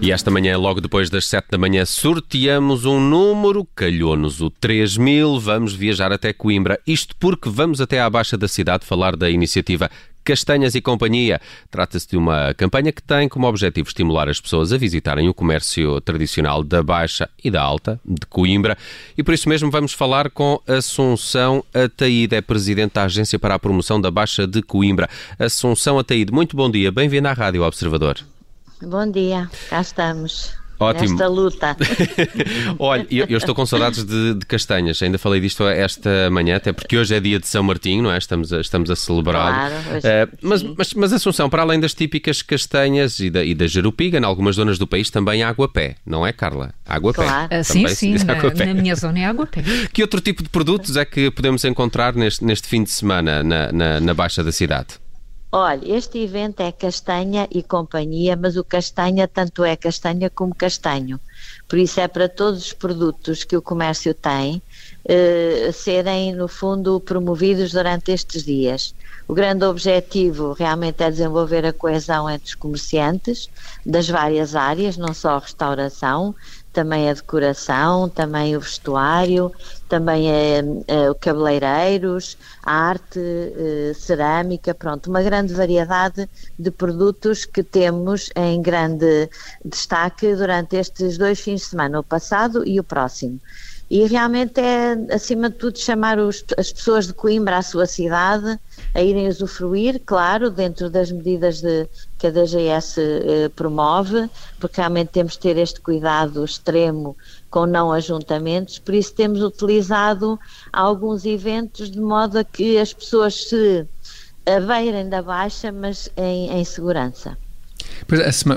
E esta manhã, logo depois das 7 da manhã, sorteamos um número, calhou-nos o 3000, vamos viajar até Coimbra. Isto porque vamos até à Baixa da cidade falar da iniciativa Castanhas e Companhia. Trata-se de uma campanha que tem como objetivo estimular as pessoas a visitarem o comércio tradicional da Baixa e da Alta, de Coimbra, e por isso mesmo vamos falar com Assunção Ataíde, é Presidente da Agência para a Promoção da Baixa de Coimbra. Assunção Ataíde, muito bom dia, bem-vinda à Rádio Observador. Bom dia, cá estamos. Ótimo. Nesta luta. Olha, eu, eu, estou com saudades de, de, castanhas, ainda falei disto esta manhã, até porque hoje é dia de São Martinho, não é? Estamos a, estamos a celebrar. Claro, hoje, uh, mas, mas, mas, Assunção, para além das típicas castanhas e da, e da jerupiga, em algumas zonas do país também há água-pé, não é, Carla? Água-pé. Claro. Uh, sim, sim, na, na, minha zona é água-pé. Que outro tipo de produtos é que podemos encontrar neste, neste fim de semana na, na, na Baixa da cidade? Olha, este evento é castanha e companhia, mas o castanha tanto é castanha como castanho. Por isso é para todos os produtos que o comércio tem eh, serem, no fundo, promovidos durante estes dias. O grande objetivo realmente é desenvolver a coesão entre os comerciantes das várias áreas, não só a restauração, também a decoração, também o vestuário, também é, é, o cabeleireiros, arte, é, cerâmica, pronto, uma grande variedade de produtos que temos em grande destaque durante estes dois fins de semana, o passado e o próximo. E realmente é, acima de tudo, chamar os, as pessoas de Coimbra à sua cidade a irem usufruir, claro, dentro das medidas de, que a DGS eh, promove, porque realmente temos de ter este cuidado extremo com não ajuntamentos, por isso temos utilizado alguns eventos de modo a que as pessoas se abeirem da baixa, mas em, em segurança.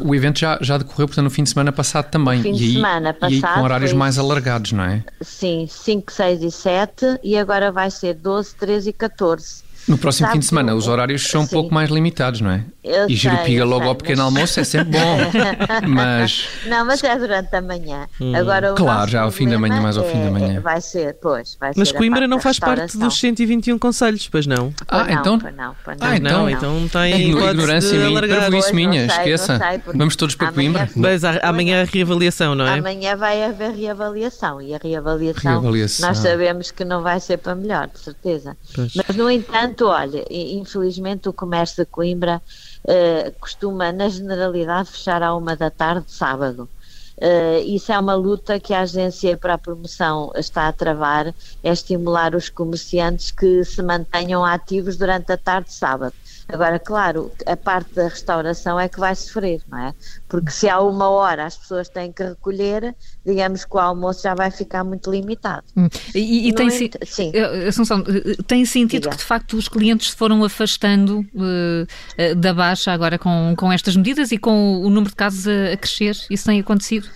O evento já, já decorreu, portanto, no fim de semana passado também. No fim de e semana passado. E com horários mais alargados, não é? Sim, 5, 6 e 7 e agora vai ser 12, 13 e 14. No próximo Sabe fim de semana, os horários são sim. um pouco mais limitados, não é? Eu e Girupiga logo sei, ao pequeno mas... almoço é sempre bom. mas. Não, mas é durante a manhã. Hum. Agora, claro, já ao fim da manhã, mais ao fim da manhã. Vai ser, pois. Vai mas ser Coimbra não faz parte dos 121 conselhos, pois não? Ah, não, então. Pois não, pois não. Ah, então. Não, então tem. É ignorância minha, prejuízo minha, sei, esqueça. Sei, Vamos todos para Coimbra. Mas amanhã é a reavaliação, não é? Amanhã vai haver reavaliação e a reavaliação, reavaliação, nós sabemos que não vai ser para melhor, de certeza. Pois. Mas, no entanto, olha, infelizmente o comércio de Coimbra uh, costuma, na generalidade, fechar à uma da tarde, sábado. Uh, isso é uma luta que a Agência para a Promoção está a travar, é estimular os comerciantes que se mantenham ativos durante a tarde de sábado. Agora, claro, a parte da restauração é que vai sofrer, não é? Porque se há uma hora as pessoas têm que recolher, digamos que o almoço já vai ficar muito limitado. Hum. E, e tem, ent... Sim. Eh, Assunção, eh, tem sentido Diga. que de facto os clientes se foram afastando uh, da baixa agora com, com estas medidas e com o número de casos a, a crescer? Isso tem acontecido?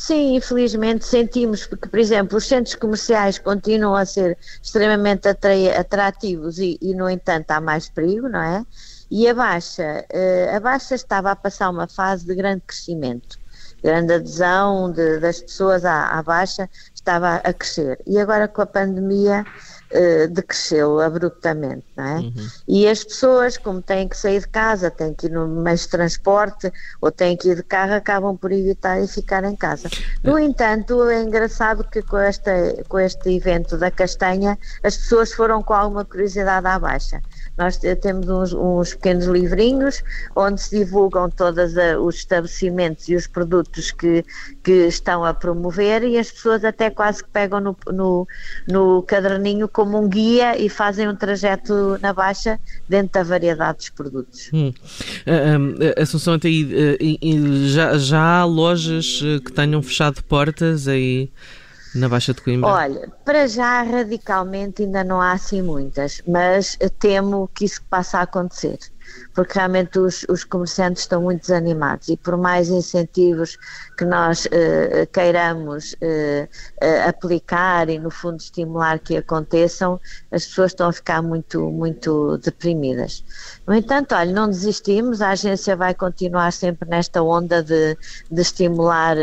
Sim, infelizmente sentimos, porque, por exemplo, os centros comerciais continuam a ser extremamente atrativos e, e no entanto, há mais perigo, não é? E a Baixa, eh, a Baixa estava a passar uma fase de grande crescimento, grande adesão de, das pessoas à, à Baixa estava a crescer. E agora com a pandemia uh, decresceu abruptamente, não é? Uhum. E as pessoas, como têm que sair de casa, têm que ir no meio de transporte ou têm que ir de carro, acabam por evitar e ficar em casa. No entanto, é engraçado que com, esta, com este evento da castanha, as pessoas foram com alguma curiosidade à baixa. Nós temos uns, uns pequenos livrinhos onde se divulgam todos os estabelecimentos e os produtos que, que estão a promover e as pessoas até quase que pegam no, no, no caderninho como um guia e fazem um trajeto na baixa dentro da variedade dos produtos. Hum. Uh, Assunção, até aí, já, já há lojas que tenham fechado portas aí na Baixa de Coimbra? Olha, para já radicalmente ainda não há assim muitas, mas temo que isso possa acontecer porque realmente os, os comerciantes estão muito desanimados e por mais incentivos que nós uh, queiramos uh, uh, aplicar e no fundo estimular que aconteçam, as pessoas estão a ficar muito, muito deprimidas. No entanto, olha, não desistimos, a agência vai continuar sempre nesta onda de, de estimular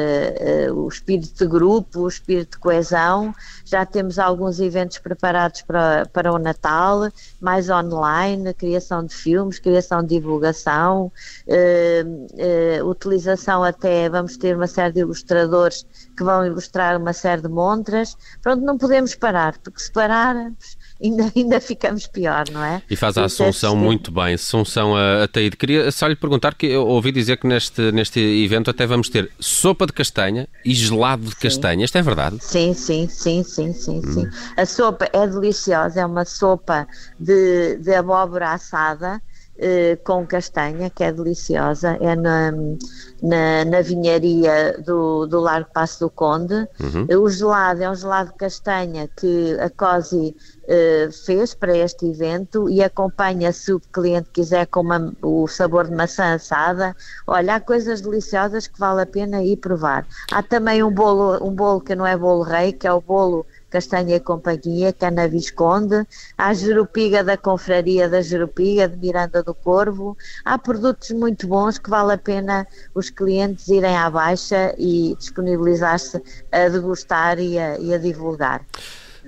o espírito de grupo, o espírito de coesão, já temos alguns eventos preparados para, para o Natal, mais online, criação de filmes, criação criação de divulgação, uh, utilização até, vamos ter uma série de ilustradores que vão ilustrar uma série de montras. Pronto, não podemos parar, porque se pararmos ainda, ainda ficamos pior, não é? E faz a Assunção muito bem. Assunção a, a Taíde. Queria só lhe perguntar, que eu ouvi dizer que neste, neste evento até vamos ter sopa de castanha e gelado de sim. castanha. Isto é verdade? Sim, sim, sim, sim, sim, hum. sim. A sopa é deliciosa, é uma sopa de, de abóbora assada eh, com castanha, que é deliciosa, é na, na, na vinharia do, do Largo Passo do Conde. Uhum. O gelado é um gelado de castanha que a COSI eh, fez para este evento e acompanha se o cliente quiser com uma, o sabor de maçã assada. Olha, há coisas deliciosas que vale a pena ir provar. Há também um bolo, um bolo que não é bolo rei, que é o bolo Castanha e Companhia, que é na Visconde, há Jerupiga da Confraria da Jerupiga, de Miranda do Corvo, há produtos muito bons que vale a pena os clientes irem à baixa e disponibilizar-se a degustar e a, e a divulgar.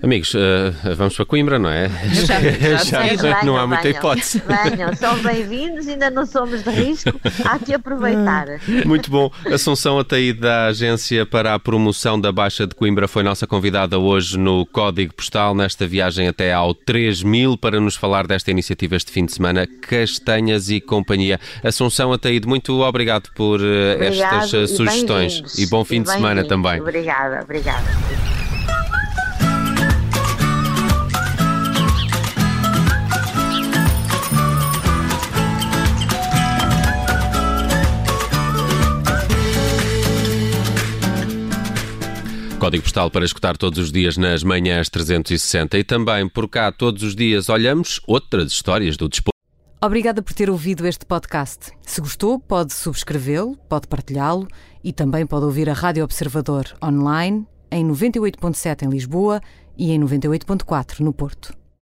Amigos, uh, vamos para Coimbra, não é? Já, já, já não há muita venham, hipótese. Venham, são bem-vindos, ainda não somos de risco, há que aproveitar. Muito bom. Assunção Ataí da Agência para a Promoção da Baixa de Coimbra foi nossa convidada hoje no Código Postal, nesta viagem até ao 3000, para nos falar desta iniciativa este fim de semana, Castanhas e Companhia. Assunção Ataíde, muito obrigado por uh, estas uh, sugestões e bom fim e de semana também. Obrigada, obrigada. Código postal para escutar todos os dias nas manhãs 360 e também por cá todos os dias olhamos outras histórias do desporto. Obrigada por ter ouvido este podcast. Se gostou, pode subscrevê-lo, pode partilhá-lo e também pode ouvir a Rádio Observador online em 98.7 em Lisboa e em 98.4 no Porto.